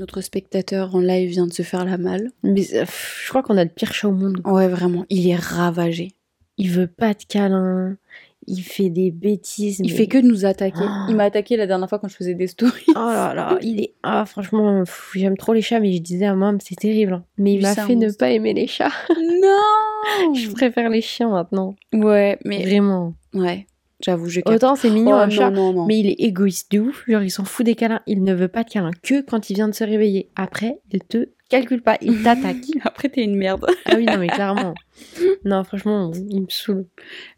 Notre spectateur en live vient de se faire la malle. Mais euh, je crois qu'on a le pire chat au monde. Ouais, vraiment, il est ravagé. Il veut pas de câlin. Il fait des bêtises. Il mais- fait que de nous attaquer. Oh. Il m'a attaqué la dernière fois quand je faisais des stories. Oh là là, il est. Ah, franchement, j'aime trop les chats, mais je disais à maman, c'est terrible. hein. Mais il m'a fait ne pas aimer les chats. non je préfère les chiens maintenant. Ouais, mais Vraiment. ouais, j'avoue, je capte. Autant c'est mignon Oh, un non, chat, non, non. mais il est égoïste de ouf. Genre, il s'en fout des câlins. Il ne veut pas de câlins que quand il vient de se réveiller. Après, il te calcule pas, il t'attaque. Après, t'es une merde. ah oui, non, mais clairement. Non, franchement, il me saoule.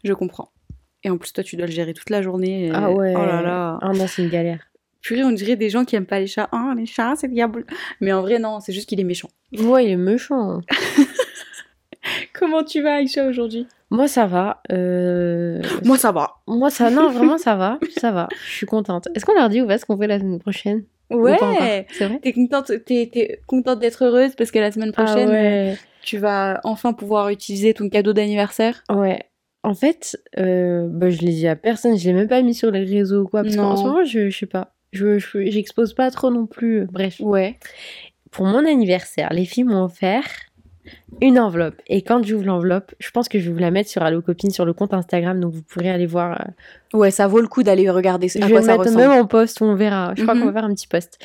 Je comprends. Et en plus, toi, tu dois le gérer toute la journée. et- Ah ouais. Oh là là. Ah non, c'est une galère. Purée, on dirait des gens qui aiment pas les chats. Ah, les chats, c'est diable. Mais en vrai, non, c'est juste qu'il est méchant. Ouais, il est méchant. Comment tu vas, Aïcha, aujourd'hui? Moi, ça va. Euh... Moi, ça va. Moi, ça, non, vraiment, ça va. Ça va. Je suis contente. Est-ce qu'on leur dit ou pas ce qu'on fait la semaine prochaine? Ouais C'est vrai? T'es contente, contente d'être heureuse parce que la semaine prochaine, Ah ouais. tu vas enfin pouvoir utiliser ton cadeau d'anniversaire? Ouais. En fait, euh, bah, je l'ai dit à personne, je l'ai même pas mis sur les réseaux ou quoi. Parce qu'en ce moment, je, je sais pas. Je, je- j'expose pas trop non plus. Bref. Ouais. Pour mon anniversaire, les filles m'ont offert une enveloppe. Et quand j'ouvre l'enveloppe, je pense que je vais vous la mettre sur Allo Copine sur le compte Instagram. Donc vous pourrez aller voir. euh, Ouais, ça vaut le coup d'aller regarder Je à vais quoi ça mettre ressemble. même en post, on verra. Je crois Mhm. qu'on va faire un petit post.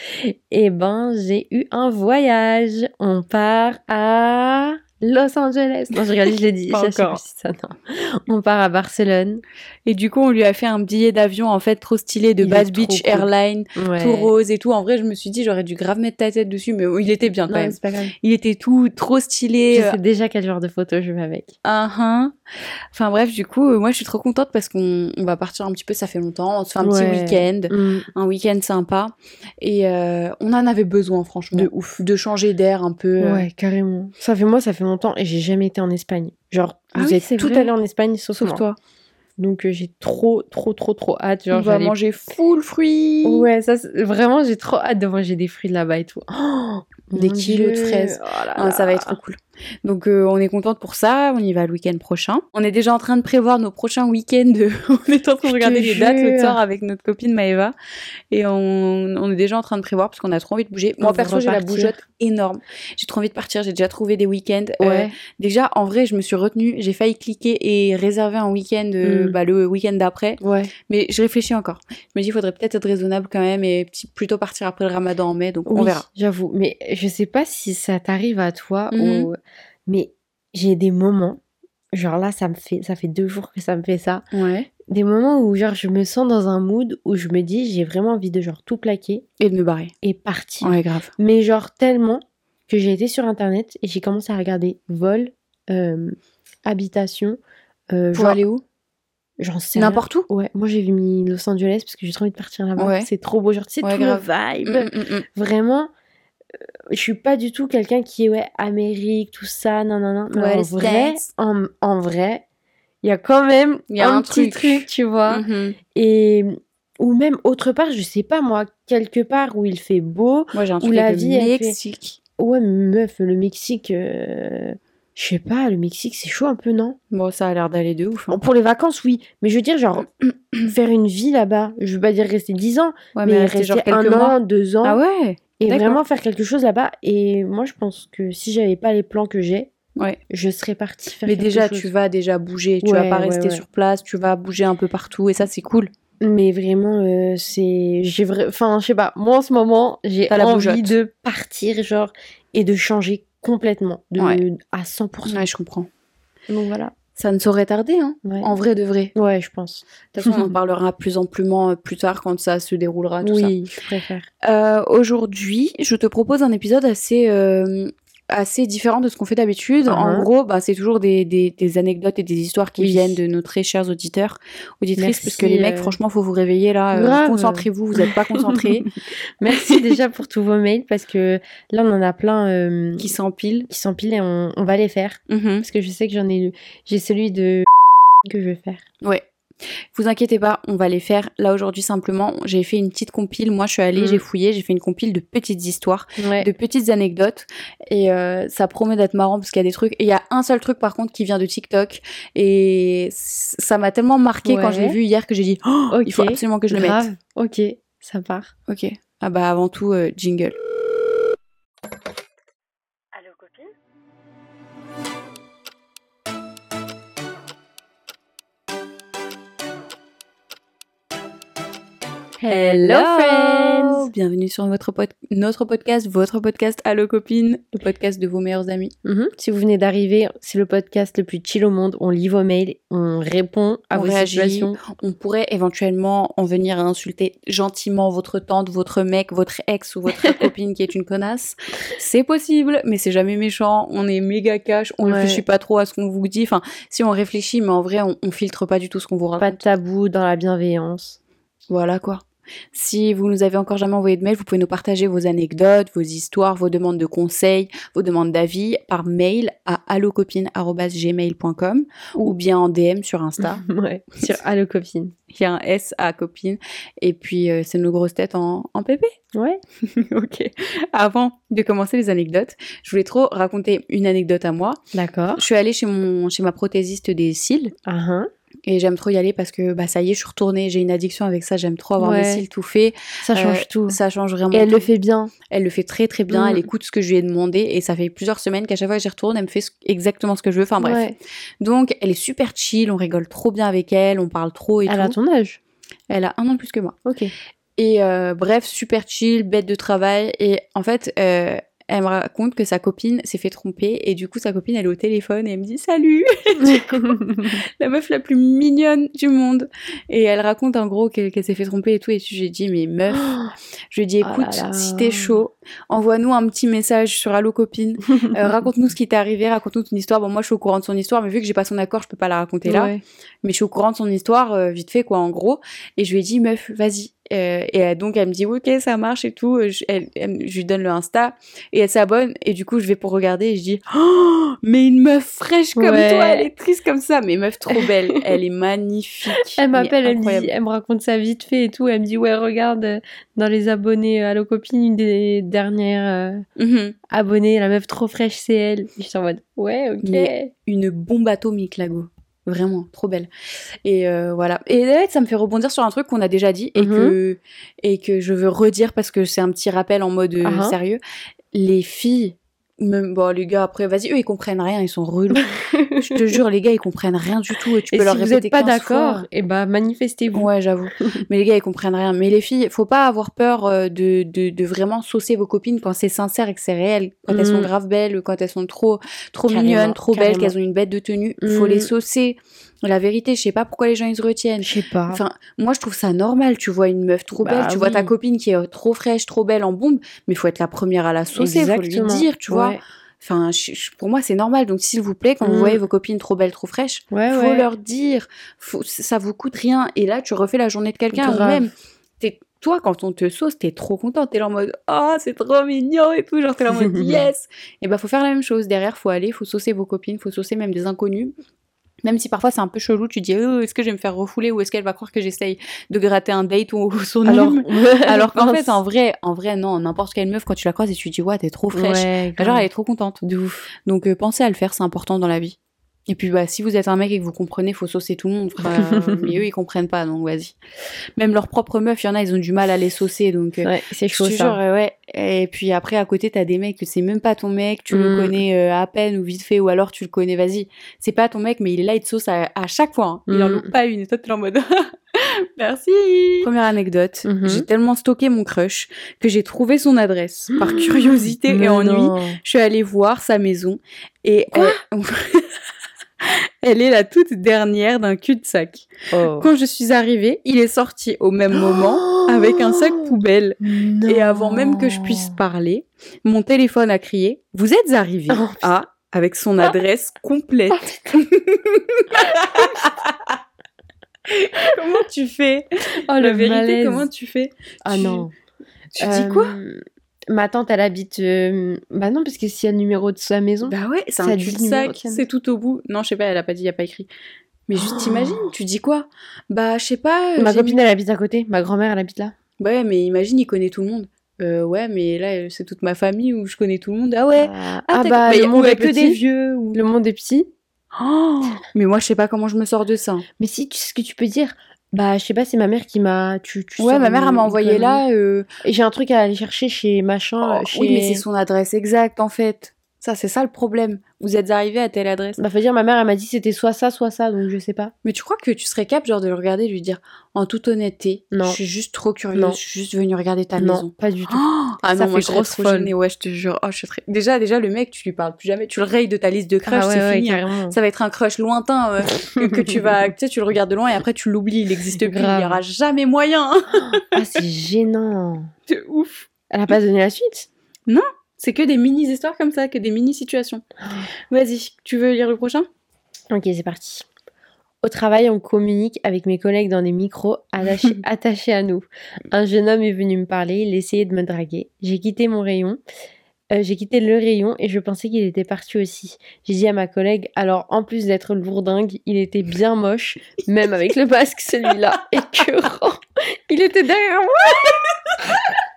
Et ben, j'ai eu un voyage. On part à Los Angeles. Non, je regarde, je l'ai dit. Pas Je sais encore. plus si ça, non. On part à Barcelone. Et du coup, on lui a fait un billet d'avion en fait trop stylé de Il trop Beach cool. Airlines, Ouais. tout rose et tout. En vrai, je me suis dit, j'aurais dû grave mettre ta tête dessus, mais il était bien quand Non, même. c'est pas grave. Il était tout trop stylé. Je euh, sais déjà quel genre de photo je veux avec. Ah, ah. Enfin bref, du coup, euh, moi je suis trop contente parce qu'on on va partir un petit peu, ça fait longtemps, on se fait un Ouais. petit week-end, Mm. un week-end sympa. Et euh, on en avait besoin franchement. De ouf. De changer d'air un peu. euh. Ouais, carrément. Ça fait moi, ça fait longtemps et j'ai jamais été en Espagne. Genre, Ah vous oui, êtes tout allé en Espagne sauf, toi. Donc euh, j'ai trop, trop, trop, trop hâte. Genre, on va manger full fruits. Ouais, ça, vraiment, j'ai trop hâte de manger des fruits là-bas et tout. Oh, Des kilos de fraises. Oh là Ah, ça va être trop cool. Donc euh, on est contente pour ça, on y va le week-end prochain. On est déjà en train de prévoir nos prochains week-ends. on est en train de regarder les dates l'autre soir avec notre copine Maëva. Et on, on est déjà en train de prévoir parce qu'on a trop envie de bouger. Moi On perso j'ai la bougeotte énorme. J'ai trop envie de partir, j'ai déjà trouvé des week-ends. Euh, Ouais. déjà en vrai je me suis retenue, j'ai failli cliquer et réserver un week-end euh, Mm. bah, le week-end d'après. Ouais. Mais je réfléchis encore. Je me dis il faudrait peut-être être raisonnable quand même et plutôt partir après le ramadan en mai. Donc on verra. J'avoue. Mais je sais pas si ça t'arrive à toi Mhm. ou... Mais j'ai des moments, genre là, ça me fait, ça fait deux jours que ça me fait ça. Ouais. Des moments où genre je me sens dans un mood où je me dis j'ai vraiment envie de genre tout plaquer Et de me barrer. et partir. Ouais grave. Mais genre tellement que j'ai été sur internet et j'ai commencé à regarder vol, euh, habitation. euh, Pour genre- aller où? J'en sais. N'importe où? Ouais, moi j'ai mis Los Angeles parce que j'ai trop envie de partir là-bas. Ouais. C'est trop beau, genre tu sais, Ouais, tout grave. le vibe. Mm, mm, mm. Vraiment, je suis pas du tout quelqu'un qui est, ouais, Amérique, tout ça, non, non, non. Mais Ouais, en vrai, en, en vrai, il y a quand même y a un, un petit truc. tu vois. Mhm. Et, ou même autre part, je sais pas moi, quelque part où il fait beau. Moi, j'ai un Où truc la avec vie, le fait- Mexique. Ouais, meuf, le Mexique, euh, je sais pas, le Mexique, c'est chaud un peu, non? Bon, ça a l'air d'aller de ouf. hein. Pour les vacances, oui. Mais je veux dire, genre, faire une vie là-bas. Je veux pas dire rester 10 ans, Ouais, mais, rester rester genre un mois. an, deux ans. Ah ouais? Et vraiment faire quelque chose là-bas. Et moi, je pense que si j'avais pas les plans que j'ai, Ouais. je serais partie faire Mais quelque déjà, chose. tu vas déjà bouger. Tu Ouais, vas pas ouais, rester sur place. Tu vas bouger un peu partout. Et ça, c'est cool. Mais vraiment, euh, c'est. J'ai vrai. Enfin, je sais pas. Moi, en ce moment, j'ai envie de partir, genre, et de changer complètement. De... À 100%. Ouais, je comprends. Donc voilà. Ça ne saurait tarder, hein. Ouais. En vrai de vrai. Ouais, je pense. De toute façon, on en parlera plus amplement euh, plus tard quand ça se déroulera, tout oui, je préfère. Euh, Aujourd'hui, je te propose un épisode assez, euh, assez différent de ce qu'on fait d'habitude. En Mhm. gros, bah, c'est toujours des, des, des anecdotes et des histoires qui Oui. viennent de nos très chers auditeurs, auditrices, Merci, parce que les mecs, euh, franchement, faut vous réveiller là. euh. Concentrez-vous, vous n'êtes pas concentrés. Merci déjà pour tous vos mails parce que là, on en a plein euh, qui s'empilent. qui s'empilent et on, on va les faire. Mhm. Parce que je sais que j'en ai. J'ai celui de. que je vais faire. Ouais. Vous inquiétez pas, on va les faire. Là aujourd'hui simplement, j'ai fait une petite compile. Moi, je suis allée, Mm. j'ai fouillé, j'ai fait une compile de petites histoires, Ouais. de petites anecdotes, et euh, ça promet d'être marrant parce qu'il y a des trucs. Et il y a un seul truc par contre qui vient de TikTok, et ça m'a tellement marqué quand je l'ai vu hier que j'ai dit, oh, il faut absolument que je le Grave. mette. Ok, ça part. Ok. Ah bah avant tout, euh, jingle. Hello friends Bienvenue sur votre pod- notre podcast, votre podcast Allo Copine, le podcast de vos meilleurs amis. Mhm. Si vous venez d'arriver, c'est le podcast le plus chill au monde. On lit vos mails, on répond à On vos réagit. situations. On pourrait éventuellement en venir à insulter gentiment votre tante, votre mec, votre ex ou votre copine qui est une connasse. C'est possible, mais c'est jamais méchant. On est méga cash, on Ouais. réfléchit pas trop à ce qu'on vous dit. Enfin, si on réfléchit, mais en vrai, on, on filtre pas du tout ce qu'on vous raconte. Pas de tabou dans la bienveillance. Voilà quoi. Si vous nous avez encore jamais envoyé de mail, vous pouvez nous partager vos anecdotes, vos histoires, vos demandes de conseils, vos demandes d'avis par mail à allocopine.gmail.com ou bien en DM sur Insta. ouais. Sur Allo Copine. Il y a un S à copine. Et puis, euh, c'est nos grosses têtes en, en PP. Ouais. ok. Avant de commencer les anecdotes, je voulais trop raconter une anecdote à moi. D'accord. Je suis allée chez, mon, chez ma prothésiste des cils Ah hein. Et j'aime trop y aller parce que bah, ça y est, je suis retournée. J'ai une addiction avec ça. J'aime trop avoir Ouais. mes cils tout faits. Ça change Euh, tout. Ça change vraiment. Et elle tout. le fait bien. Elle le fait très très bien, Mm. elle écoute ce que je lui ai demandé et ça fait plusieurs semaines qu'à chaque fois que j'y retourne, elle me fait exactement ce que je veux. Enfin bref. Ouais. Donc elle est super chill, on rigole trop bien avec elle, on parle trop et Elle a tout. ton âge. Elle a un an de plus que moi. Ok. Et euh, bref, super chill, bête de travail. Et en fait, euh, elle me raconte que sa copine s'est fait tromper et du coup sa copine elle est au téléphone et elle me dit salut, la meuf la plus mignonne du monde. Et elle raconte en gros qu'elle s'est fait tromper et tout. Et j'ai dit mais meuf, je lui ai dit Oh écoute, là là. si t'es chaud, envoie-nous un petit message sur Allo Copine. Euh, raconte-nous ce qui t'est arrivé, raconte-nous ton histoire. Bon, moi, je suis au courant de son histoire, mais vu que j'ai pas son accord, je peux pas la raconter là. Ouais. Mais je suis au courant de son histoire, euh, vite fait, quoi, en gros. Et je lui ai dit, meuf, vas-y. Euh, et euh, donc, elle me dit, ok, ça marche et tout. Euh, Je, elle- elle- je lui donne le Insta et elle s'abonne. Et du coup, je vais pour regarder et je dis, oh, mais une meuf fraîche comme Ouais. toi, elle est triste comme ça. Mais meuf, trop belle. elle est magnifique. Elle m'appelle, elle me, dit, elle me raconte ça vite fait et tout. Elle me dit Ouais, regarde, euh, dans les abonnés à Allo Copine, une des dernières euh, Mhm. abonnées, la meuf trop fraîche, c'est elle. Et je suis en mode Ouais, ok. Mais- Une bombe atomique, Lago. Vraiment, trop belle. Et euh, voilà. Et ça me fait rebondir sur un truc qu'on a déjà dit et, Mhm. que, et que je veux redire parce que c'est un petit rappel en mode euh, Ah ah. sérieux. Les filles, même, bon, les gars, après, vas-y, eux, ils comprennent rien, ils sont relous. je te jure, les gars, ils comprennent rien du tout et tu Et peux si leur vous n'êtes pas 15 d'accord, et bah manifestez-vous. Ouais, j'avoue. Mais les gars, ils comprennent rien. Mais les filles, faut pas avoir peur euh, de, de, de vraiment saucer vos copines quand c'est sincère et que c'est réel. Quand elles sont Mm. grave belles, quand elles sont trop, trop Carrément, mignonnes, trop belles, qu'elles ont une bête de tenue, faut Mm. les saucer. La vérité, je sais pas pourquoi les gens ils se retiennent. Je sais pas. Enfin, moi je trouve ça normal. Tu vois une meuf trop Bah belle, tu vois ta copine qui est trop fraîche, trop belle en bombe, mais faut être la première à la saucer, faut lui dire, tu vois. Enfin, je- je- pour moi c'est normal. Donc s'il vous plaît, quand vous Mm. voyez vos copines trop belles, trop fraîches, Ouais, faut ouais. leur dire. Faut, ça vous coûte rien. Et là, tu refais la journée de quelqu'un. Même, t'es- toi, quand on te sauce, t'es trop contente. T'es là en mode, oh, c'est trop mignon et tout. Genre, t'es là en mode, yes. Et bah, faut faire la même chose. Derrière, faut aller, faut saucer vos copines, faut saucer même des inconnus. Même si parfois c'est un peu chelou, tu dis, oh, est-ce que je vais me faire refouler ou est-ce qu'elle va croire que j'essaye de gratter un date ou son Alors, nom Alors qu'en fait, en vrai, en vrai, non, n'importe quelle meuf, quand tu la croises et tu dis, ouais, t'es trop fraîche. Ouais. Genre, elle est trop contente. De ouf. Donc, euh, pensez à le faire, c'est important dans la vie. Et puis, bah, si vous êtes un mec et que vous comprenez, faut saucer tout le monde. mais eux, ils comprennent pas, donc vas-y. Même leurs propres meufs, il y en a, ils ont du mal à les saucer, donc. euh, Ouais, c'est chaud ça. euh, ouais. Et puis après, à côté, t'as des mecs que c'est même pas ton mec, tu le Mm. connais euh, à peine ou vite fait, ou alors tu le connais, vas-y. C'est pas ton mec, mais il est là, il te sauce à, à chaque fois. hein. Il en Mm. loupe pas une. Et toi, t'es en mode. Merci. Première anecdote. Mhm. J'ai tellement stocké mon crush que j'ai trouvé son adresse par curiosité et Mais ennui. non. Je suis allée voir sa maison et elle... elle est la toute dernière d'un cul-de-sac. Oh. Quand je suis arrivée, il est sorti au même moment avec un sac poubelle. Et avant même que je puisse parler, mon téléphone a crié Vous êtes arrivé Oh, à avec son adresse complète. comment tu fais? Oh, La le vérité, malaise. comment tu fais? Ah tu- non. Tu dis quoi? Euh, Ma tante, elle habite. euh, Bah non, parce que s'il y a le numéro de sa maison. Bah ouais, c'est un cul-de-sac, de sa c'est tout au bout. Non, je sais pas, elle a pas dit, il a pas écrit. Mais juste Oh. t'imagines, tu dis quoi? Bah je sais pas. euh, Ma copine, elle habite à côté. Ma grand-mère, elle habite là. mis- Ouais, mais imagine, il connaît tout le monde. Euh, ouais, mais là, euh, c'est toute ma famille où je connais tout le monde. Ah ouais. Ah, Ah, ah bah, le monde est que des vieux. Ou... Le monde est petit. Oh mais moi, je sais pas comment je me sors de ça. Mais si, tu sais ce que tu peux dire Bah, je sais pas, c'est ma mère qui m'a. Tu, tu Ouais, ma mère, elle m'a envoyé là. euh, Et j'ai un truc à aller chercher chez machin. oh, euh, chez... Oui, mais c'est son adresse exacte en fait. Ça, c'est ça le problème. Vous êtes arrivé à telle adresse. Bah, faut dire, ma mère, elle m'a dit c'était soit ça, soit ça, donc je sais pas. Mais tu crois que tu serais capable genre de le regarder et lui dire en toute honnêteté, Non. je suis juste trop curieuse, Non. je suis juste venue regarder ta non, maison. pas du tout. Oh ah Ça non, moi fait je serais trop gênée, ouais, je te jure. Oh, je serais- Déjà, déjà, le mec, tu lui parles plus jamais. Tu le rayes de ta liste de crush, Ah ouais, c'est ouais, fini. hein. carrément. Ça va être un crush lointain euh, que, que tu vas, tu sais, tu le regardes de loin et après tu l'oublies, il existe plus. Il Grave. y aura jamais moyen. Ah, c'est gênant. C'est ouf. Elle a pas donné la suite? C'est que des mini histoires comme ça, que des mini situations. Vas-y, tu veux lire le prochain? Ok, c'est parti. Au travail, on communique avec mes collègues dans des micros attachés, attachés à nous. Un jeune homme est venu me parler, il essayait de me draguer. J'ai quitté mon rayon. euh, j'ai quitté le rayon et je pensais qu'il était parti aussi. J'ai dit à ma collègue, alors en plus d'être lourdingue, il était bien moche, même avec le masque celui-là, écœurant. Il était derrière moi.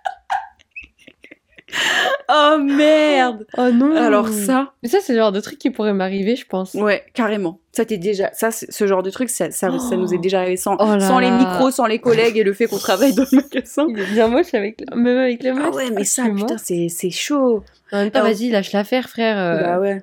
Oh merde Oh non. Alors ça, Mais ça, c'est le genre de truc qui pourrait m'arriver, je pense. ouais, carrément. Ça t'est déjà, ça, c'est- ce genre de truc, ça, ça, ça nous est déjà arrivé sans, Oh sans les micros, sans les collègues et le fait qu'on travaille dans le magasin. Il est bien moche avec même avec le Ah masque. ouais, mais ça, Excuse-moi. putain, c'est, c'est chaud. En même temps, Alors- vas-y, lâche l'affaire, frère. euh. Bah ouais.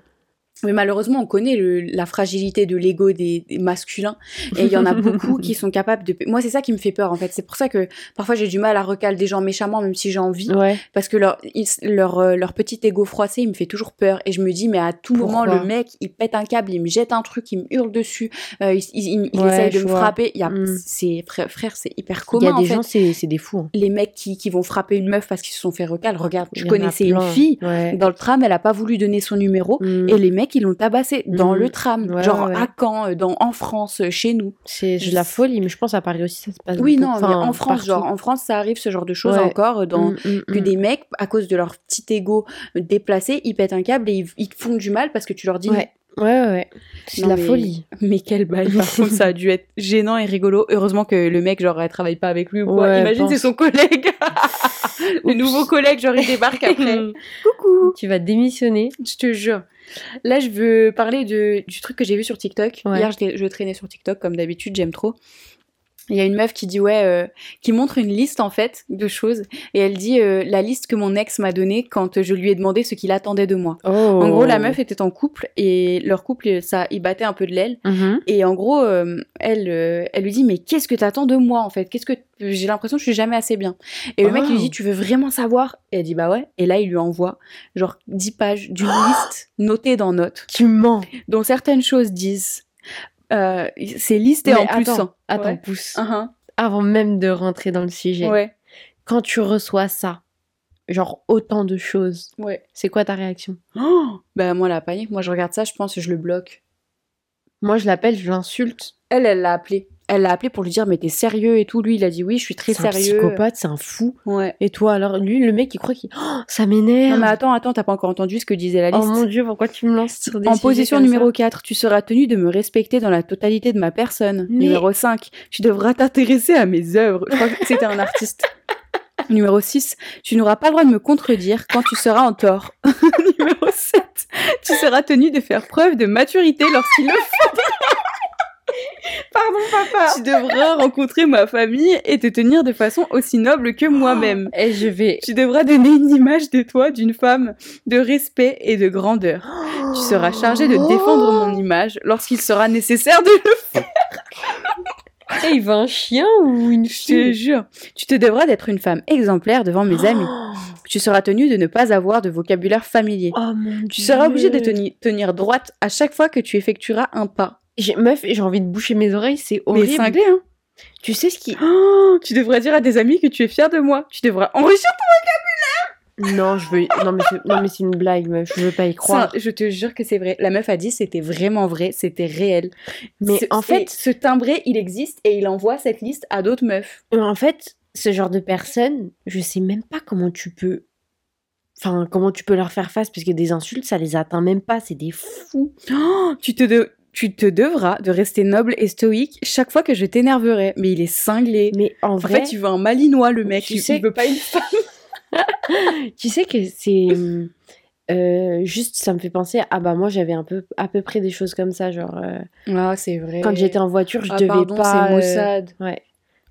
Mais malheureusement, on connaît le- la fragilité de l'ego des, des masculins. Et il y en a beaucoup qui sont capables de... Moi, c'est ça qui me fait peur, en fait. C'est pour ça que parfois, j'ai du mal à recaler des gens méchamment, même si j'ai envie. Ouais. Parce que leur, ils- leur, euh, leur petit ego froissé, il me fait toujours peur. Et je me dis, mais à tout moment, le mec, il pète un câble, il me jette un truc, il me hurle dessus, euh, il, il, il- Ouais, essaye de me vois. frapper. Il y a, Mm. c'est, frère, frère, c'est hyper Il y commun, a des en fait. gens, c'est c'est des fous. hein. Les mecs qui, qui vont frapper une meuf parce qu'ils se sont fait recal. Regarde, je connaissais une fille. Ouais. Dans le tram, elle a pas voulu donner son numéro. Mm. Et les mecs, ils l'ont tabassé dans Mhm. le tram, Ouais, genre ouais, à Caen, euh, dans, en France, euh, chez nous. C'est de la folie, mais je pense à Paris aussi, ça se passe Oui, non, Enfin, en France, partout. genre, en France, ça arrive ce genre de choses Ouais. encore, euh, dans, Mm, mm, que mm. des mecs, à cause de leur petit ego déplacé, ils pètent un câble et ils, ils font du mal parce que tu leur dis, Ouais, ouais, ouais. C'est de la mais- folie. mais quelle balle, par contre, ça a dû être gênant et rigolo. Heureusement que le mec, genre, elle travaille pas avec lui ou quoi. Ouais, Imagine, c'est son collègue. le nouveau collègue, genre, il débarque après. Coucou. Tu vas démissionner. Je te jure. Là, je veux parler de, du truc que j'ai vu sur TikTok. Ouais. Hier, je traînais sur TikTok, comme d'habitude, j'aime trop. Il y a une meuf qui dit, ouais, euh, qui montre une liste, en fait, de choses. Et elle dit, euh, la liste que mon ex m'a donnée quand je lui ai demandé ce qu'il attendait de moi. Oh. En gros, la meuf était en couple et leur couple, ça, il battait un peu de l'aile. Mhm. Et en gros, euh, elle, elle lui dit, mais qu'est-ce que t'attends de moi, en fait? Qu'est-ce que j'ai l'impression que je suis jamais assez bien. Et le mec Oh. lui dit, tu veux vraiment savoir? Et elle dit, bah ouais. Et là, il lui envoie genre 10 pages d'une liste notée dans notes, Tu mens. dont certaines choses disent, euh, c'est listé Mais en plus. attends, hein. attends, Ouais. pousse. Uh-huh. Avant même de rentrer dans le sujet. Ouais, Quand tu reçois ça, genre autant de choses, ouais. c'est quoi ta réaction? Oh bah moi, la panique. Moi, je regarde ça, je pense que je le bloque. Moi, je l'appelle, je l'insulte. Elle, elle l'a appelé. Elle l'a appelé pour lui dire, mais t'es sérieux et tout. Lui, il a dit, oui, je suis très C'est un sérieux. psychopathe, c'est un fou. Ouais. Et toi, alors, lui, le mec, il croit qu'il. Oh, ça m'énerve. Non, mais attends, attends, t'as pas encore entendu ce que disait la Oh liste. mon dieu, pourquoi tu me lances sur des En position numéro ça 4, tu seras tenu de me respecter dans la totalité de ma personne. Mais- Numéro 5, tu devras t'intéresser à mes œuvres. Je crois que c'était un artiste. Numéro 6, tu n'auras pas le droit de me contredire quand tu seras en tort. Numéro 7, tu seras tenu de faire preuve de maturité lorsqu'il le faudra. Pardon, papa. Tu devras rencontrer ma famille et te tenir de façon aussi noble que moi-même. Et je vais. Tu devras donner une image de toi d'une femme de respect et de grandeur. Tu seras chargé de défendre mon image lorsqu'il sera nécessaire de le faire. Eh, il veut un chien ou une Je te fille? jure. Tu te devras d'être une femme exemplaire devant mes amis. Tu seras tenu de ne pas avoir de vocabulaire familier. Oh mon Tu seras obligé de teni- tenir droite à chaque fois que tu effectueras un pas. Meuf, j'ai envie de boucher mes oreilles, c'est Mais horrible. cinglé, hein Tu sais ce qui. Oh, Tu devras dire à des amis que tu es fier de moi. Tu devras enrichir Non, je veux. Non, mais c'est, non, mais c'est une blague, meuf. Je veux pas y croire. Je te jure que c'est vrai. La meuf a dit c'était vraiment vrai, c'était réel. Mais Ce- en fait- ce timbré, il existe et il envoie cette liste à d'autres meufs. Mais En fait, ce genre de personnes, je sais même pas comment tu peux. Enfin, comment tu peux leur faire face, parce que des insultes, ça les atteint même pas, c'est des fous. Oh, tu te de- tu te devras de rester noble et stoïque chaque fois que je t'énerverai. Mais il est cinglé. Mais en En vrai, fait, il veut un malinois, le mec. Tu il, sais- il veut pas une femme. tu sais que c'est. euh, juste, ça me fait penser, ah bah moi j'avais un peu à peu près des choses comme ça, genre euh, Ah, c'est vrai. quand j'étais en voiture, je Ah, devais pardon, pas. c'est euh, Mossad. ouais.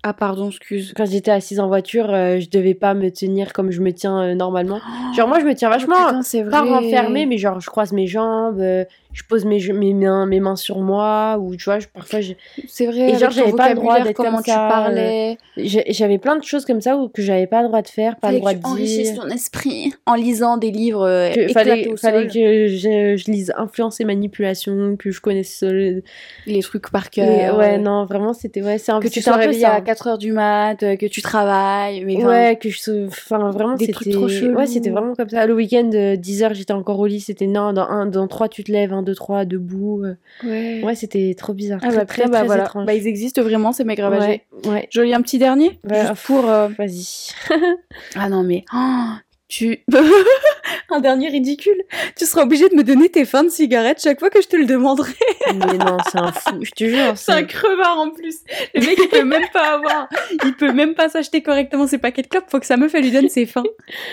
Ah, pardon, excuse. Quand j'étais assise en voiture, euh, je devais pas me tenir comme je me tiens euh, normalement. Genre, moi, je me tiens vachement. Oh, putain, c'est pas vrai. renfermée, mais genre, je croise mes jambes, euh, je pose mes, mes, mains, mes mains sur moi, ou tu vois, je- parfois, je- C'est vrai. Et genre, j'avais pas le droit d'être comment comme tu ça, euh, parlais. j'avais plein de choses comme ça où, que j'avais pas le droit de faire, pas le droit que de tu dire. ton esprit en lisant des livres euh, Que, fallait, au fallait sol. que je, je lise influence et manipulation, que je connaisse euh, les trucs par cœur. ouais, non, vraiment, c'était ouais, c'est un que tu c'était sois un peu réveillé ça. à 4h du mat, euh, que tu travailles. Mais Ouais, que je Enfin, vraiment, c'était. Ouais, c'était vraiment comme ça. Le week-end, 10h, j'étais encore au lit. C'était non, dans 1, dans 3, tu te lèves, 1, 2, 3, debout. euh. ouais. Ouais, c'était trop bizarre. Ah très, bah, très, bah, très voilà. étrange. Bah, ils existent vraiment, ces mecs ravagés. ouais, ouais. Je lis un petit dernier Ouais, Juste pour. euh, Vas-y. Ah non, mais. oh, tu. un dernier ridicule. Tu seras obligé de me donner tes fins de cigarette chaque fois que je te le demanderai. Mais non, c'est un fou, je te jure. C'est un crevard en plus. Le mec, il peut même pas avoir. Il peut même pas s'acheter correctement ses paquets de clopes. Faut que sa meuf, elle lui donne ses fins.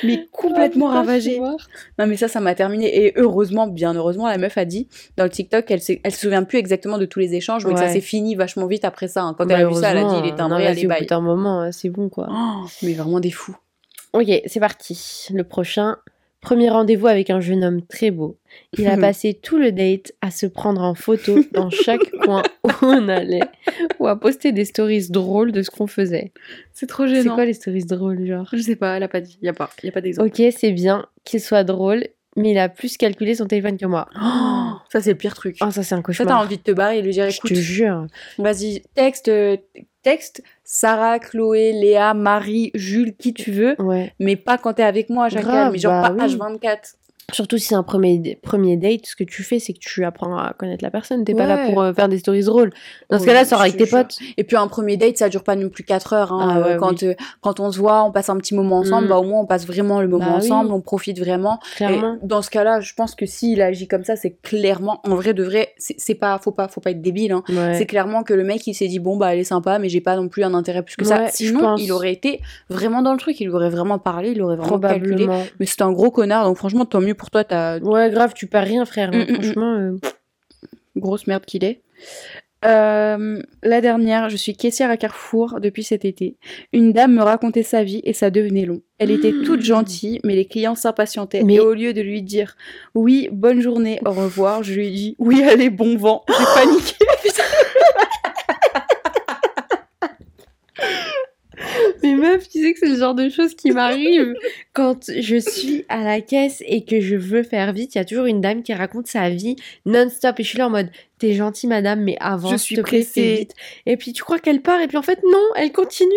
Mais complètement ravagé. Non, mais ça, ça m'a terminé. Et heureusement, bien heureusement, la meuf a dit dans le TikTok qu'elle s'est- elle se souvient plus exactement de tous les échanges, mais que ça s'est fini vachement vite après ça. hein. Quand elle a vu ça, elle a dit il est timbré, allez, Au bye. d'un moment, euh, c'est bon, quoi. Oh, mais vraiment des fous. Ok, c'est parti. Le prochain. Premier rendez-vous avec un jeune homme très beau. Il a passé tout le date à se prendre en photo dans chaque coin où on allait ou à poster des stories drôles de ce qu'on faisait. C'est trop C'est gênant. quoi les stories drôles, genre? Je sais pas, elle a pas dit. Y a pas, y a pas d'exemple. Ok, c'est bien qu'il soit drôle, mais il a plus calculé son téléphone que moi. Oh, ça, c'est le pire truc. Oh, ça, c'est un Ça, cauchemar. t'as envie de te barrer et lui dire Je écoute, te jure. vas-y, texte, euh, texte Sarah, Chloé, Léa, Marie, Jules, qui tu veux, Ouais. mais pas quand t'es avec moi, Grave, mais genre bah pas oui. H24. Surtout si c'est un premier, premier date, ce que tu fais, c'est que tu apprends à connaître la personne. T'es pas là pour euh, faire des stories drôles. Dans ce cas-là, sors avec tes jure. potes. Et puis un premier date, ça dure pas non plus 4 heures. Hein. Ah ouais, quand, euh, quand on se voit, on passe un petit moment ensemble, Mm. bah au moins on passe vraiment le moment Bah oui. ensemble, on profite vraiment. Clairement. Et dans ce cas-là, je pense que s'il agit comme ça, c'est clairement, en vrai de vrai, c'est pas, faut pas, faut pas être débile. Hein. C'est clairement que le mec il s'est dit bon bah elle est sympa, mais j'ai pas non plus un intérêt plus que ça. Sinon, il aurait été vraiment dans le truc, il aurait vraiment parlé, il aurait vraiment calculé. Mais c'est un gros connard, donc franchement tant mieux pour toi, t'as Ouais, grave, tu perds rien, frère. hein. Mm, mm, mm. Franchement, euh, grosse merde qu'il est. Euh, la dernière, je suis caissière à Carrefour depuis cet été. Une dame me racontait sa vie et ça devenait long. Elle était toute gentille, mais les clients s'impatientaient. Mais- Et au lieu de lui dire oui, bonne journée, au revoir, je lui ai dit oui, allez, bon vent. J'ai paniqué. Mais meuf, tu sais que c'est le genre de choses qui m'arrive quand je suis à la caisse et que je veux faire vite. Il y a toujours une dame qui raconte sa vie non-stop et je suis là en mode T'es gentille, madame, mais avant, Je suis te pressée. vite. Et puis tu crois qu'elle part et puis en fait, non, elle continue.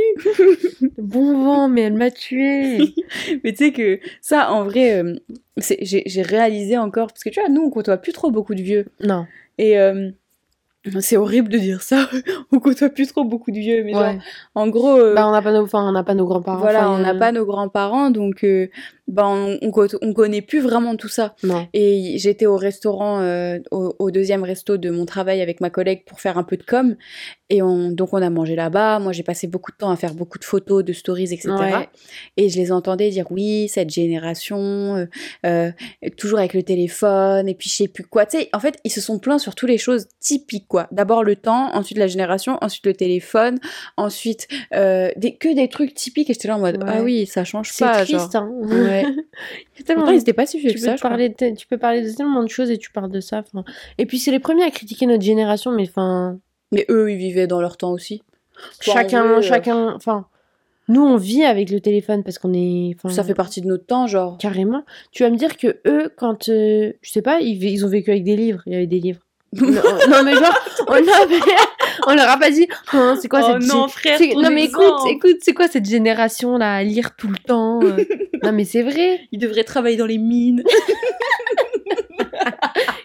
bon vent, mais elle m'a tuée. mais tu sais que ça, en vrai, euh, j'ai réalisé encore, parce que tu vois, nous, on côtoie plus trop beaucoup de vieux. Non. Et euh, c'est horrible de dire ça. on côtoie plus trop beaucoup de vieux. Mais genre, en gros, euh, Bah, on n'a pas nos, enfin, on n'a pas nos grands-parents. voilà, on n'a euh, pas nos grands-parents, donc euh, ben, on, on, on connaît plus vraiment tout ça. Non. Et j'étais au restaurant, euh, au, au deuxième resto de mon travail avec ma collègue pour faire un peu de com. Et on, donc on a mangé là-bas. Moi, j'ai passé beaucoup de temps à faire beaucoup de photos, de stories, etc. Ouais. Et je les entendais dire oui, cette génération, euh, euh, toujours avec le téléphone, et puis je sais plus quoi. Tu sais, en fait, ils se sont plaints sur toutes les choses typiques, quoi. D'abord le temps, ensuite la génération, ensuite le téléphone, ensuite des, que des trucs typiques. Et j'étais là en mode, Ouais. ah oui, ça change C'est pas. triste, genre. hein. Ouais. Il y a tellement Pourtant, ils pas si vieux tu que peux, ça, je parler de, tu peux parler de tellement de choses et tu parles de ça. Et puis c'est les premiers à critiquer notre génération, mais enfin, Mais eux, ils vivaient dans leur temps aussi. Chacun, euh, chacun, enfin, nous on vit avec le téléphone parce qu'on est, Ça fait partie de notre temps, genre. carrément. Tu vas me dire que eux, quand, euh, je sais pas, ils, ils ont vécu avec des livres. Il y avait des livres. non, non, mais genre, on, avait- on leur a pas dit, Hein, c'est quoi Oh cette non, frère, Non mais écoute, exemple. écoute, c'est quoi cette génération là à lire tout le temps euh Non mais c'est vrai. Ils devraient travailler dans les mines.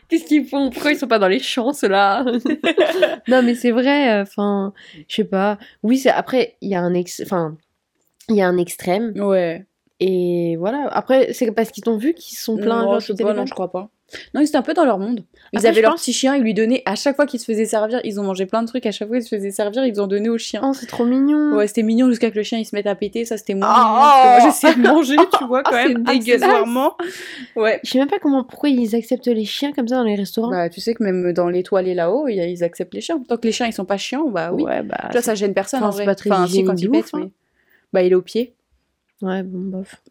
Qu'est-ce qu'ils font? Pourquoi ils sont pas dans les champs, ceux-là? Non, mais c'est vrai. Enfin, je sais pas. Oui, c'est après il y a un ex, enfin, il y a un extrême ouais. Et voilà. Après, c'est parce qu'ils t'ont vu qu'ils sont pleins Non, je sais pas, non, je crois pas. Non, ils étaient un peu dans leur monde. Ils Après, avaient leur pense- petit chien, ils lui donnaient, à chaque fois qu'ils se faisaient servir, ils ont mangé plein de trucs, à chaque fois qu'ils se faisaient servir, ils ont donné au chien. Oh, c'est trop mignon. Ouais, c'était mignon jusqu'à que le chien il se mette à péter, ça c'était moins Oh mignon. moi j'essayais de manger, tu vois, quand Oh, même, c'est dégueulasse. accessoirement. Ouais. Je sais même pas comment, pourquoi ils acceptent les chiens comme ça dans les restaurants. Bah, tu sais que même dans l'étoilé là-haut, ils acceptent les chiens. Tant que les chiens ils sont pas chiants, bah oui. Ouais, bah. Tu vois, ça gêne personne enfin, en c'est vrai. pas très enfin, si, quand hygiénique il de pète, ouf, hein. mais. Bah, il est au pied. Ouais, bon, bof.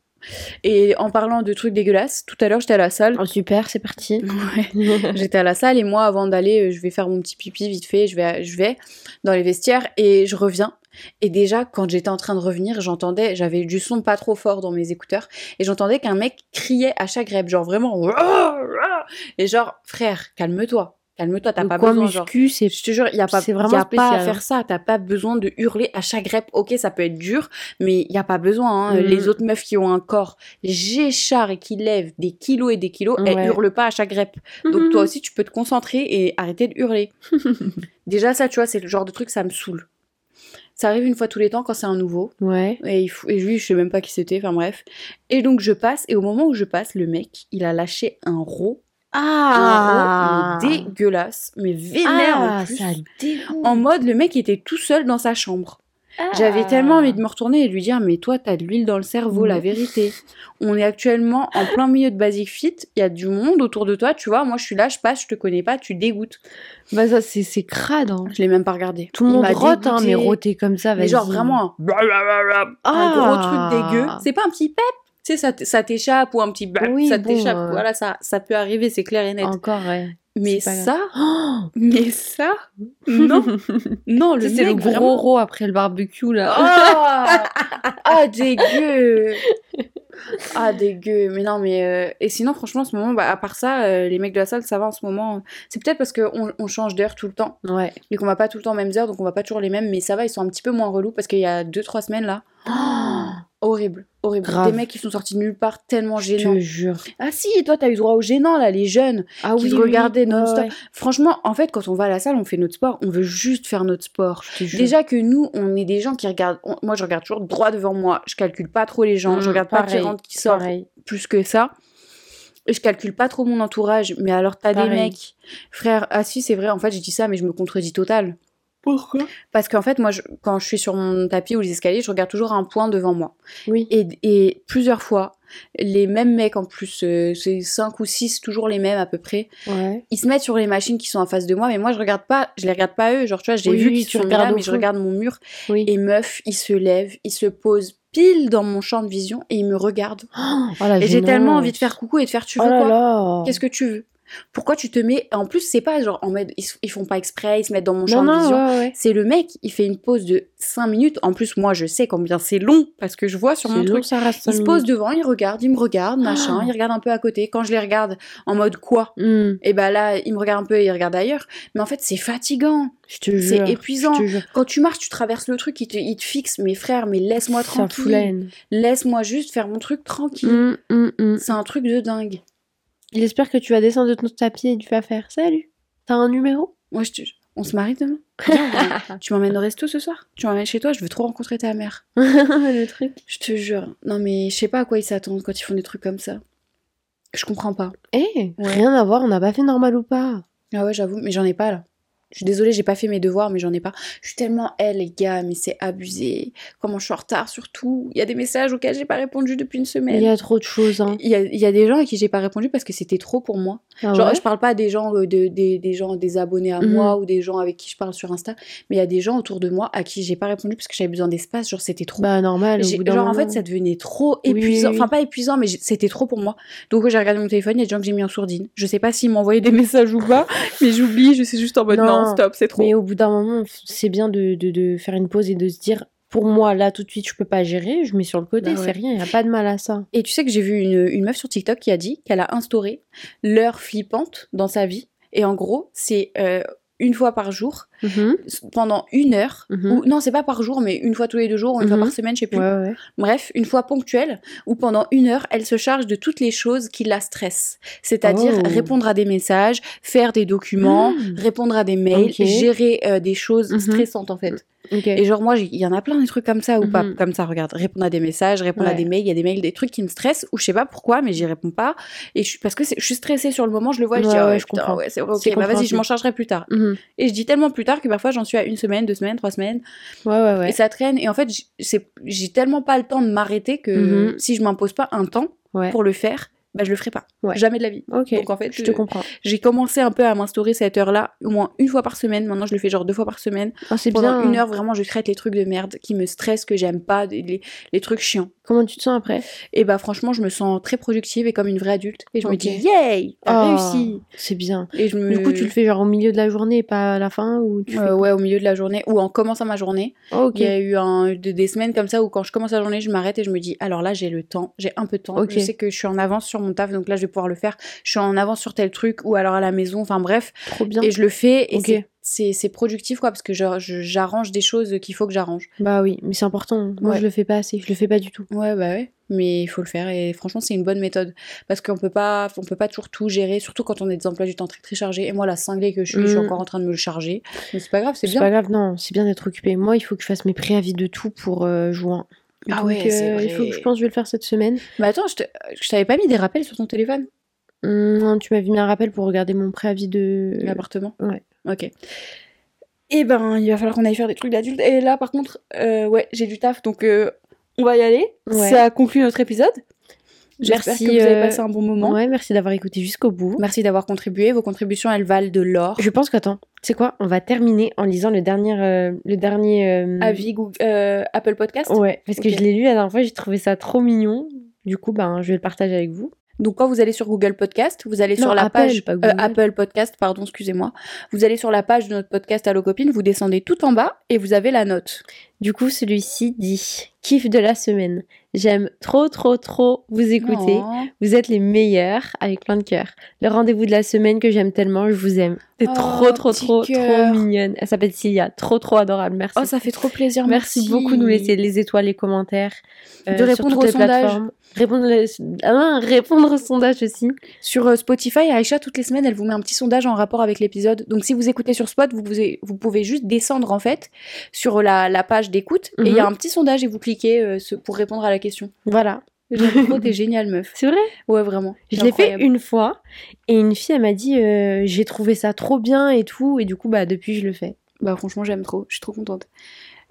Et en parlant de trucs dégueulasses, tout à l'heure j'étais à la salle. Oh, super, c'est parti. Ouais. J'étais à la salle et moi, avant d'aller, euh, je vais faire mon petit pipi vite fait, je vais, je vais dans les vestiaires et je reviens. Et déjà, quand j'étais en train de revenir, j'entendais, j'avais du son pas trop fort dans mes écouteurs et j'entendais qu'un mec criait à chaque rep, genre vraiment. Et genre, frère, calme-toi, calme-toi, t'as pas besoin. Genre, muscu, c'est. je te jure, il y a pas, C'est y vraiment a pas à faire ça. T'as pas besoin de hurler à chaque rep. Ok, ça peut être dur, mais il y a pas besoin. hein. Mhm. Les autres meufs qui ont un corps géchard et qui lèvent des kilos et des kilos, elles Ouais. hurlent pas à chaque rep. Donc toi aussi, tu peux te concentrer et arrêter de hurler. Déjà ça, tu vois, c'est le genre de truc, ça me saoule. Ça arrive une fois tous les temps quand c'est un nouveau. Ouais. Et, il faut- et lui, je sais même pas qui c'était, enfin bref. Et donc je passe, et au moment où je passe, le mec, il a lâché un rot. Ah Un mais dégueulasse, mais vénère en Ah, plus. ça dégoûte. En mode, le mec était tout seul dans sa chambre. J'avais Ah. tellement envie de me retourner et de lui dire Mais toi, t'as de l'huile dans le cerveau, la vérité. On est actuellement en plein milieu de Basic Fit. Il y a du monde autour de toi, tu vois. Moi, je suis là, je passe, je te connais pas, tu dégoûtes. Bah, ça, c'est c'est crade. Hein. Je l'ai même pas regardé. Tout le monde rote, hein, mais roter comme ça, Mais vas-y. genre vraiment un, un Ah. gros truc dégueu. C'est pas un petit pep. Tu sais, ça, t'échappe ou un petit bap, Oui, ça bon, t'échappe. euh. Voilà, ça, ça peut arriver, c'est clair et net. Encore, ouais. mais ça, Oh mais ça, non, non, le c'est le gros vraiment- ro après le barbecue, là. Ah, ah dégueu Ah dégueu Mais non mais euh, et sinon franchement en ce moment bah, à part ça euh, les mecs de la salle ça va en ce moment c'est peut-être parce qu'on on change d'heure tout le temps Ouais. et qu'on va pas tout le temps aux mêmes heures donc on va pas toujours les mêmes mais ça va ils sont un petit peu moins relous parce qu'il y a 2-3 semaines là horrible horrible Grave. des mecs qui sont sortis de nulle part tellement Je gênants te jure. ah si et toi t'as eu droit aux gênants là les jeunes Ah qui te regardaient non-stop ouais, ouais. franchement en fait quand on va à la salle on fait notre sport on veut juste faire notre sport Je. Déjà que nous, on est des gens qui regardent. on- moi, je regarde toujours droit devant moi. Je calcule pas trop les gens. je Mm, regarde pas qui pareil, rentre, qui sort Pareil. plus que ça. Je calcule pas trop mon entourage. Mais alors, t'as des mecs. Frère, ah si, c'est vrai. En fait, j'ai dit ça, mais je me contredis total. Pourquoi? Parce qu'en fait, moi, je- quand je suis sur mon tapis ou les escaliers, je regarde toujours un point devant moi. Oui. Et, et plusieurs fois, les mêmes mecs en plus, euh, c'est 5 ou 6, toujours les mêmes à peu près, Ouais. ils se mettent sur les machines qui sont en face de moi, mais moi je regarde pas, je les regarde pas eux, genre tu vois, j'ai Oui, vu oui, qu'ils sont là, mais je regarde mon mur, Oui. et meuf, il se lève, il se pose pile dans mon champ de vision et il me regarde. Oh, la et j'ai tellement envie de faire coucou et de faire tu veux Oh là quoi? là. Qu'est-ce que tu veux? Pourquoi tu te mets En plus, c'est pas genre en mode ils, font pas exprès, ils se mettent dans mon Non, champ de vision. ouais, ouais. C'est le mec, il fait une pause de 5 minutes. En plus, moi, je sais combien c'est long parce que je vois sur mon long, truc. ça reste Il se pose minutes. devant, il regarde, il me regarde, machin, Oh. il regarde un peu à côté. Quand je les regarde en mode quoi Hmm, Et ben là, il me regarde un peu et il regarde ailleurs. Mais en fait, c'est fatigant. je te C'est épuisant. Quand tu marches, tu traverses le truc, il te, il te fixe. Mais frère, mais laisse-moi tranquille. Laisse-moi juste faire mon truc tranquille. Hmm, hmm, hmm. C'est un truc de dingue. Il espère que tu vas descendre de ton tapis et tu vas faire Salut, t'as un numéro? Moi, je te... On se marie demain Viens, Tu m'emmènes au resto ce soir? Tu m'emmènes chez toi Je veux trop rencontrer ta mère. Le truc. Je te jure. Non, mais je sais pas à quoi ils s'attendent quand ils font des trucs comme ça. Je comprends pas. Eh, rien à voir, on n'a pas fait normal ou pas. Ah ouais, j'avoue, mais j'en ai pas là. Je suis désolée, j'ai pas fait mes devoirs, mais j'en ai pas. Je suis tellement elle, les gars, mais c'est abusé. Comment je suis en retard, surtout. Il y a des messages auxquels j'ai pas répondu depuis une semaine. Il y a trop de choses. Hein. Il y a, il y a des gens à qui j'ai pas répondu parce que c'était trop pour moi. Ah Genre, ouais? je parle pas des gens, euh, de, des, des gens, des abonnés à Mhm. moi ou des gens avec qui je parle sur Insta, mais il y a des gens autour de moi à qui j'ai pas répondu parce que j'avais besoin d'espace. Genre, c'était trop. Bah normal. Au bout genre en fait ça devenait trop oui, épuisant oui. enfin pas épuisant mais c'était trop pour moi donc j'ai regardé mon téléphone il y a des gens que j'ai mis en sourdine je sais pas s'ils m'envoyaient des messages ou pas mais j'oublie je suis juste en mode non, Non, stop c'est trop Mais au bout d'un moment, c'est bien de, de, de faire une pause et de se dire pour moi, là, tout de suite, je peux pas gérer, je mets sur le côté, Bah ouais. c'est rien, il n'y a pas de mal à ça. et tu sais que j'ai vu une, une meuf sur TikTok qui a dit qu'elle a instauré l'heure flippante dans sa vie et en gros c'est euh, une fois par jour Mhm. pendant une heure Mhm. ou non c'est pas par jour mais une fois tous les deux jours ou une fois Mhm. par semaine je sais plus Ouais, ouais. Bref, une fois ponctuelle, où pendant une heure, elle se charge de toutes les choses qui la stressent. C'est-à-dire Oh. répondre à des messages, faire des documents, Mm. répondre à des mails, gérer euh, des choses stressantes en fait. Et genre, moi, il y en a plein des trucs comme ça ou pas Mhm. comme ça. Regarde, répondre à des messages, répondre à des mails. Il y a des mails, des trucs qui me stressent ou je sais pas pourquoi, mais j'y réponds pas. Et je suis, parce que c'est- je suis stressée sur le moment, je le vois, je dis, ah ouais, je putain, comprends. ouais, c'est vrai, ok, bah vas-y, je m'en chargerai plus tard. Mhm. Et je dis tellement plus tard que parfois j'en suis à une semaine, deux semaines, trois semaines. Ouais, ouais, ouais. Et ça traîne. Et en fait, j'ai tellement pas le temps de m'arrêter que Mhm. si je m'impose pas un temps pour le faire, bah je le ferai pas. Ouais. Jamais de la vie. Donc en fait, je te euh, comprends. j'ai commencé un peu à m'instaurer cette heure-là, au moins une fois par semaine. Maintenant, je le fais genre deux fois par semaine. Ah, c'est Pendant bien. une heure, vraiment, je traite les trucs de merde qui me stressent, que j'aime pas, les, les trucs chiants. Comment tu te sens après? Et bah, franchement, je me sens très productive et comme une vraie adulte. Et je me dis, yay, t'as Oh, réussi. C'est bien. Et je me... Du coup, tu le fais genre au milieu de la journée et pas à la fin ou tu Euh, ouais, au milieu de la journée ou en commençant ma journée. Oh. Il y a eu un, des semaines comme ça où quand je commence la journée, je m'arrête et je me dis, alors là, j'ai le temps, j'ai un peu de temps. Je sais que je suis en avance sur mon taf, donc là, je vais pouvoir le faire. Je suis en avance sur tel truc ou alors à la maison, enfin bref. Trop bien. Et je le fais et Ok. c'est- c'est c'est productif quoi, parce que j'arrange des choses qu'il faut que j'arrange. Bah oui, mais c'est important. Moi, Ouais. je le fais pas assez. Je le fais pas du tout. Ouais, bah ouais. Mais il faut le faire et franchement, c'est une bonne méthode. Parce qu'on peut pas, on peut pas toujours tout gérer, surtout quand on est des emplois du temps très très chargés. Et moi, la cinglée que je suis, je suis Mm. encore en train de me le charger. Mais c'est pas grave, c'est C'est bien. pas grave, non. C'est bien d'être occupé. Moi, il faut que je fasse mes préavis de tout pour euh, juin. Ah Donc, ouais, c'est euh, il faut que je pense que je vais le faire cette semaine. Mais attends, je te- je t'avais pas mis des rappels sur ton téléphone Hum, non, tu m'avais mis un rappel pour regarder mon préavis de. L'appartement ouais. Ok. Et ben, il va falloir qu'on aille faire des trucs d'adultes. Et là, par contre, euh, ouais, j'ai du taf, donc euh, on va y aller. Ouais. Ça conclut notre épisode. J'espère Merci, que vous avez euh, passé un bon moment. Ouais, merci d'avoir écouté jusqu'au bout. Merci d'avoir contribué. Vos contributions, elles valent de l'or. Je pense qu'attends, tu sais quoi On va terminer en lisant le dernier. euh, le dernier euh, Avis Google- euh, Apple Podcast. Ouais, parce que je l'ai lu la dernière fois, j'ai trouvé ça trop mignon. Du coup, ben, je vais le partager avec vous. Donc quand vous allez sur Google Podcast, vous allez Non, sur la Apple, page euh. Apple Podcast, pardon, excusez-moi. Vous allez sur la page de notre podcast Allo Copine, vous descendez tout en bas et vous avez la note. Du coup, celui-ci dit Kiff de la semaine. J'aime trop, trop, trop vous écouter. Oh. Vous êtes les meilleurs avec plein de cœur. Le rendez-vous de la semaine que j'aime tellement, je vous aime. T'es Oh, trop, trop, trop, trop mignonne. Elle s'appelle Cilia. Trop, trop adorable. Merci. Oh, ça fait trop plaisir. merci, beaucoup de nous laisser les étoiles, les commentaires. euh, De sur répondre toutes au les sondage. plateformes. Répondre, ah, répondre au sondage aussi. Sur euh, Spotify, Aïcha, toutes les semaines, elle vous met un petit sondage en rapport avec l'épisode. Donc, si vous écoutez sur Spot, vous pouvez, vous pouvez juste descendre, en fait, sur la, la page d'écoute. Et il y a Mhm. un petit sondage et vous cliquez euh, ce- pour répondre à la question. Voilà. Trop, t'es géniale, meuf. C'est vrai? Ouais, vraiment. Je l'ai fait une fois et une fille elle m'a dit euh, j'ai trouvé ça trop bien et tout et du coup bah depuis je le fais. Bah, franchement, j'aime trop. Je suis trop contente.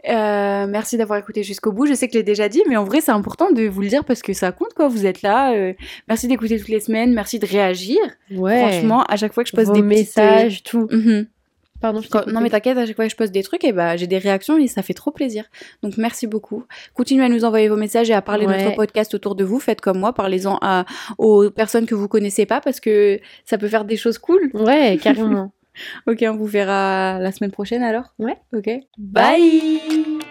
Euh, merci d'avoir écouté jusqu'au bout. Je sais que je l'ai déjà dit, mais en vrai, c'est important de vous le dire parce que ça compte, quoi. Vous êtes là. euh, merci d'écouter toutes les semaines. Merci de réagir. Ouais. Franchement, à chaque fois que je poste Vos des petites, messages, tout. Pardon, je t'ai Quand- coupé. non mais t'inquiète, à chaque fois que je poste des trucs, et bah, j'ai des réactions et ça fait trop plaisir. Donc merci beaucoup. Continuez à nous envoyer vos messages et à parler de notre podcast autour de vous. Faites comme moi, parlez-en à- aux personnes que vous connaissez pas parce que ça peut faire des choses cool. Ouais, carrément. Ok, on vous verra la semaine prochaine alors. Ouais. Ok. Bye